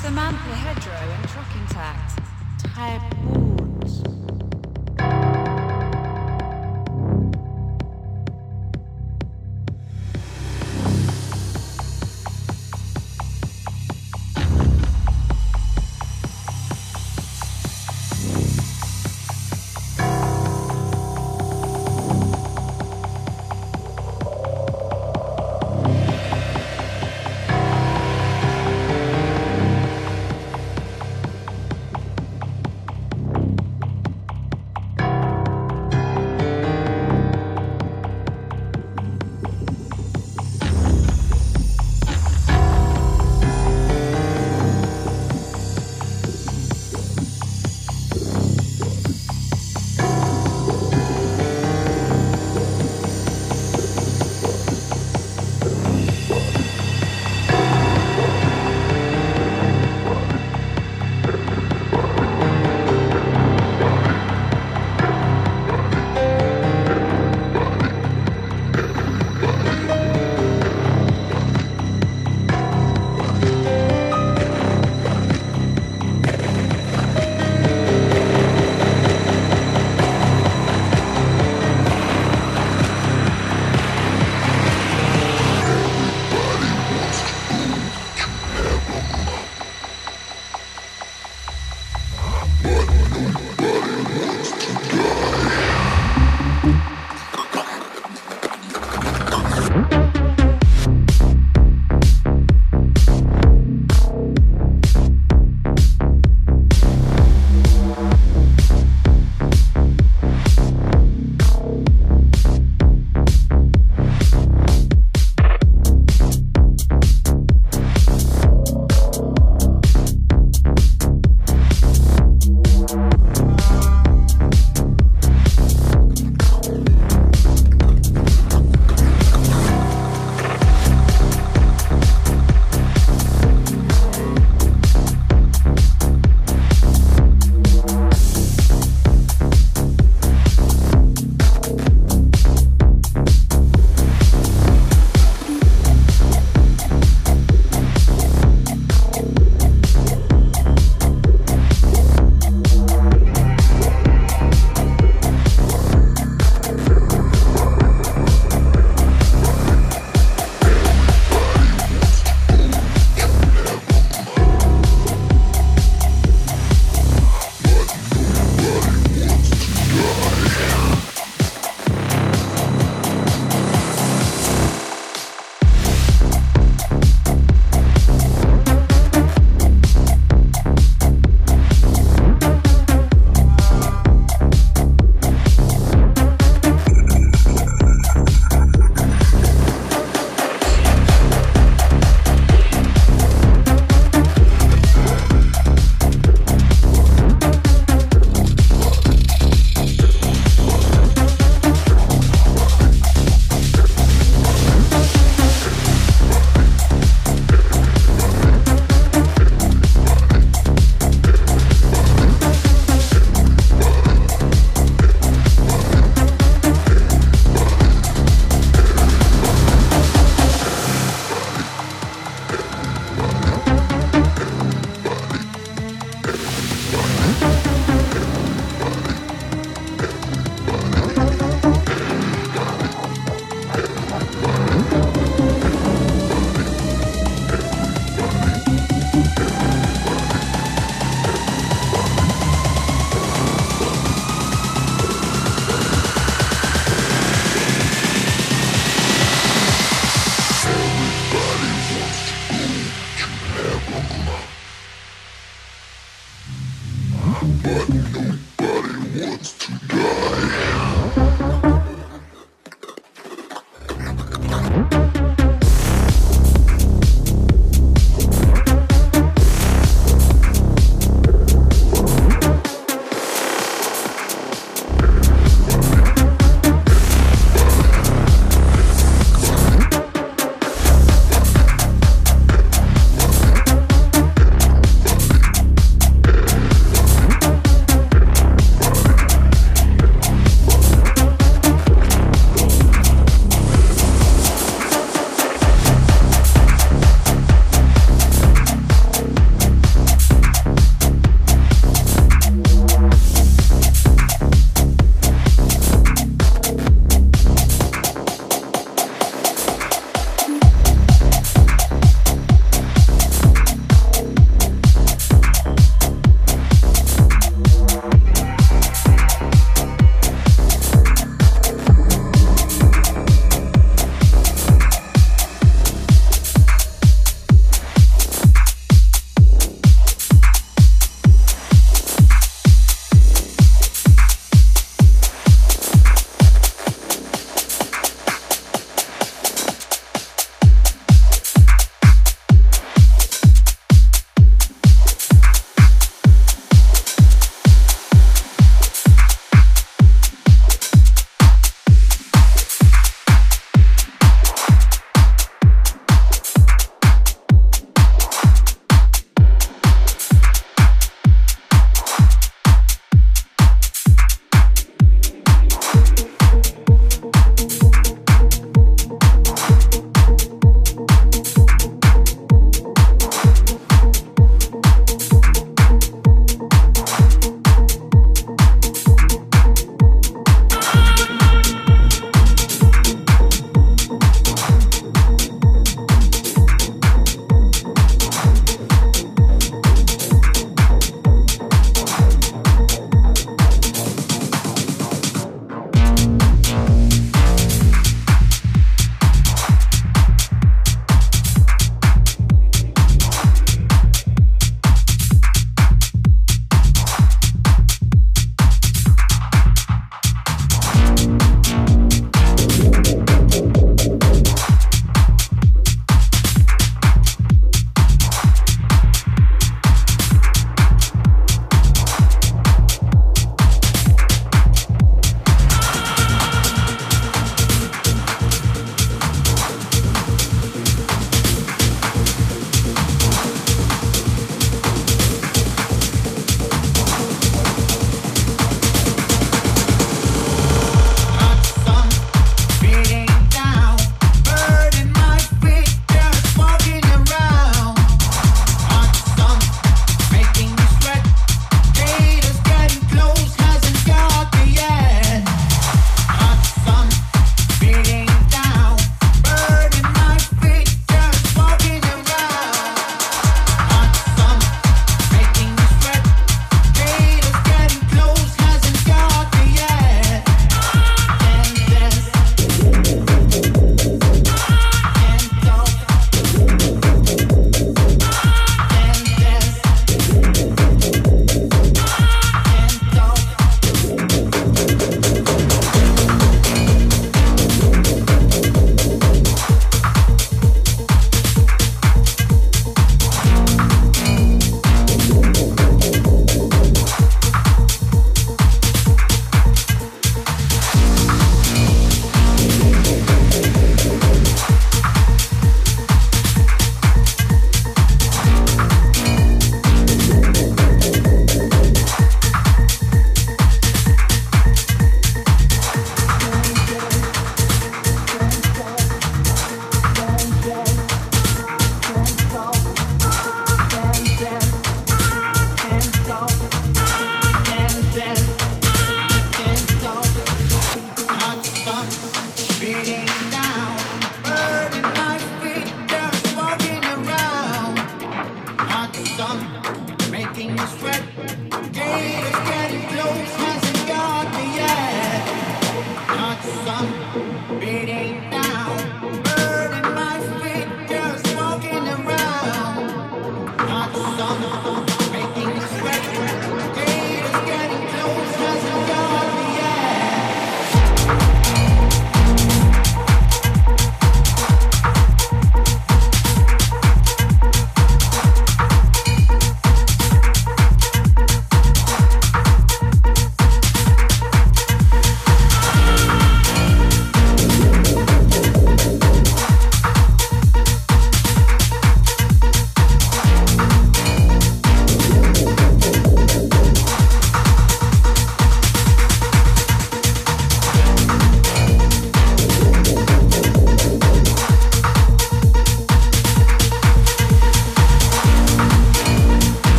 Samantha Hedgerow and Trockentakt. Type Woods.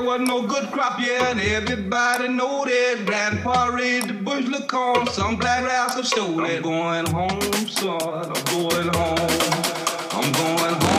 there Was no good crop yet. Everybody know that. Grandpa raised the bush look on. Some black rascal stole it. I'm going home, son. I'm going home. I'm going home.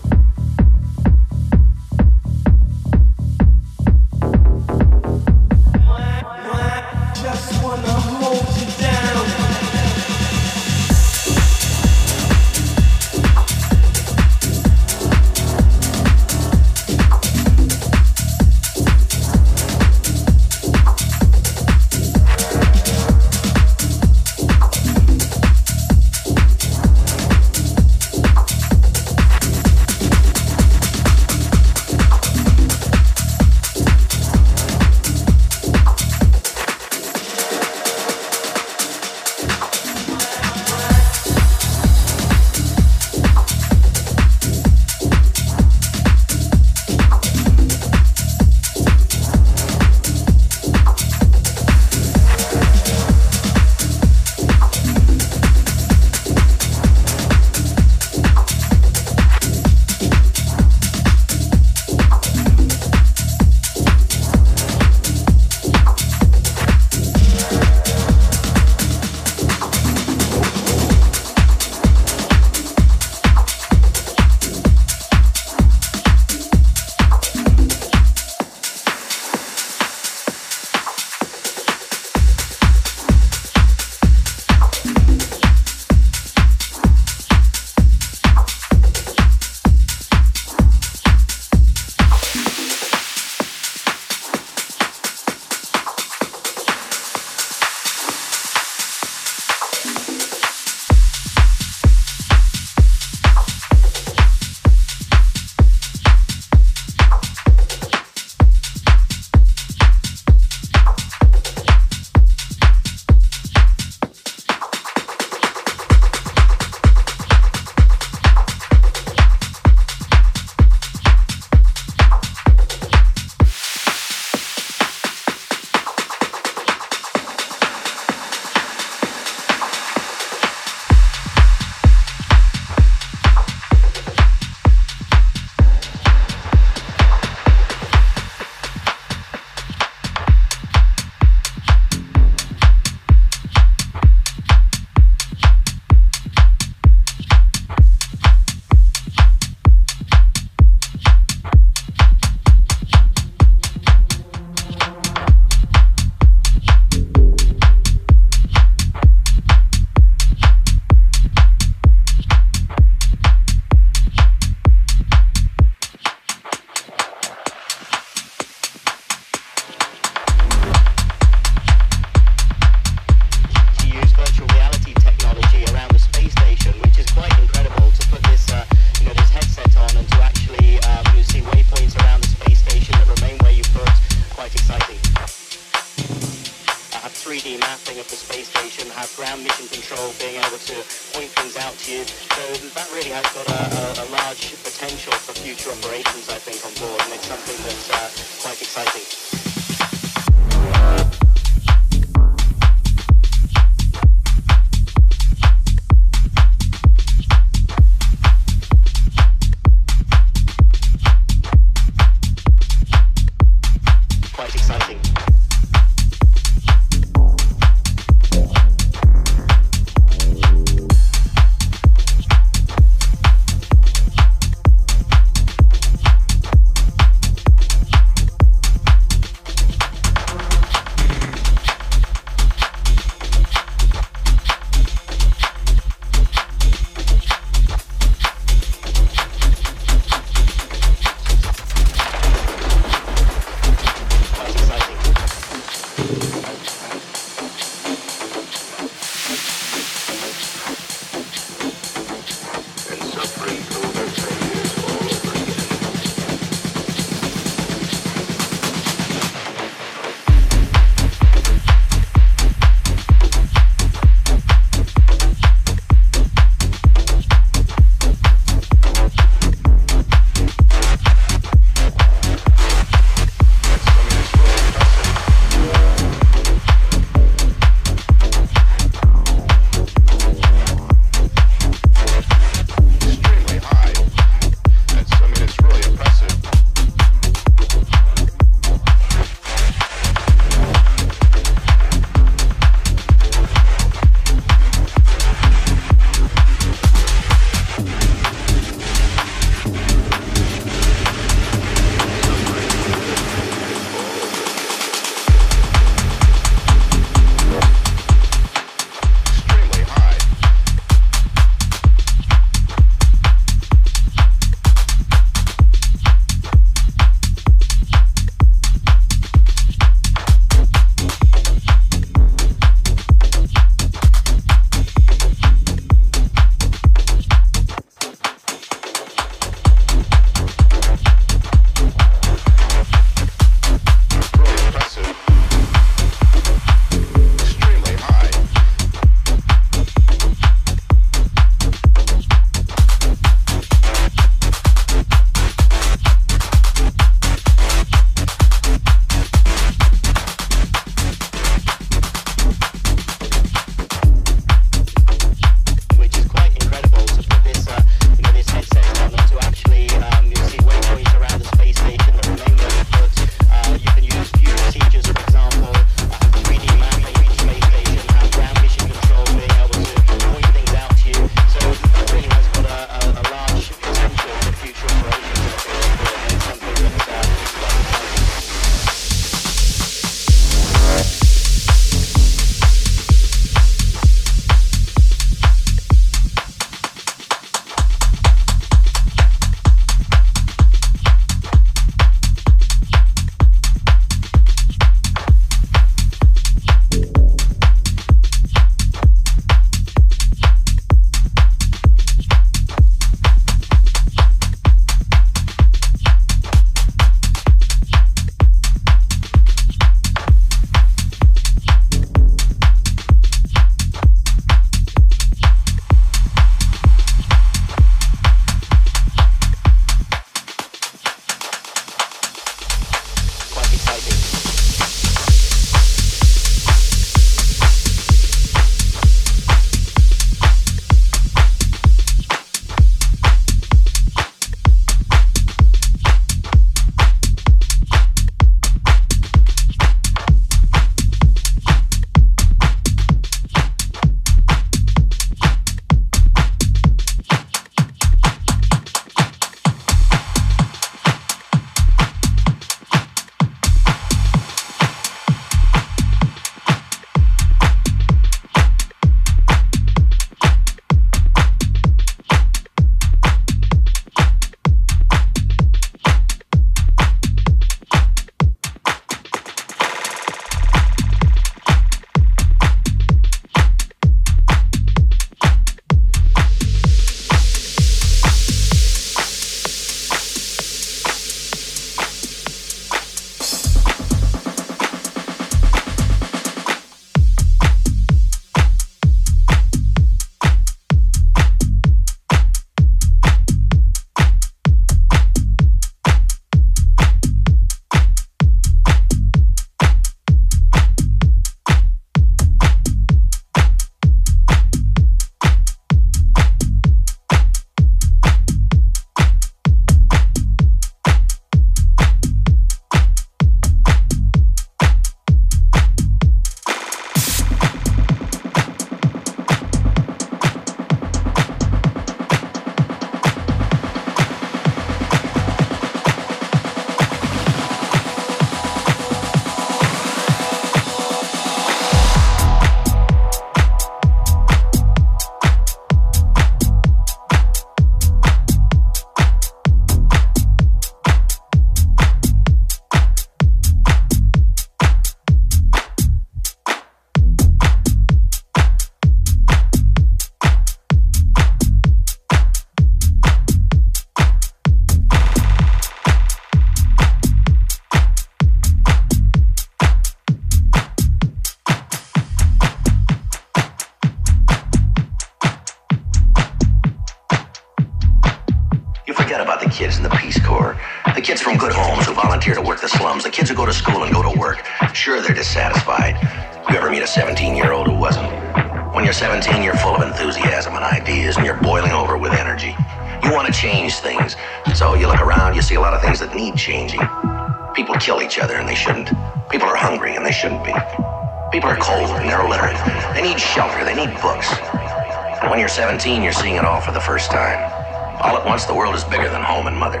the world is bigger than home and mother.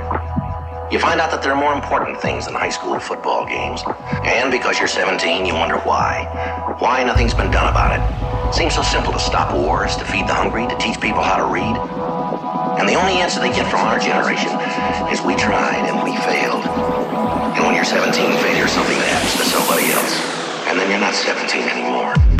You find out that there are more important things than high school football games. And because you're 17, you wonder why. Why nothing's been done about it. it seems so simple to stop wars, to feed the hungry, to teach people how to read. And the only answer they get from our generation is we tried and we failed. And when you're 17, failure is something that happens to somebody else. And then you're not 17 anymore.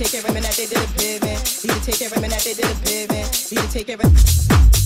take every minute they did a pivot. You take every minute they did a pivot. You take every.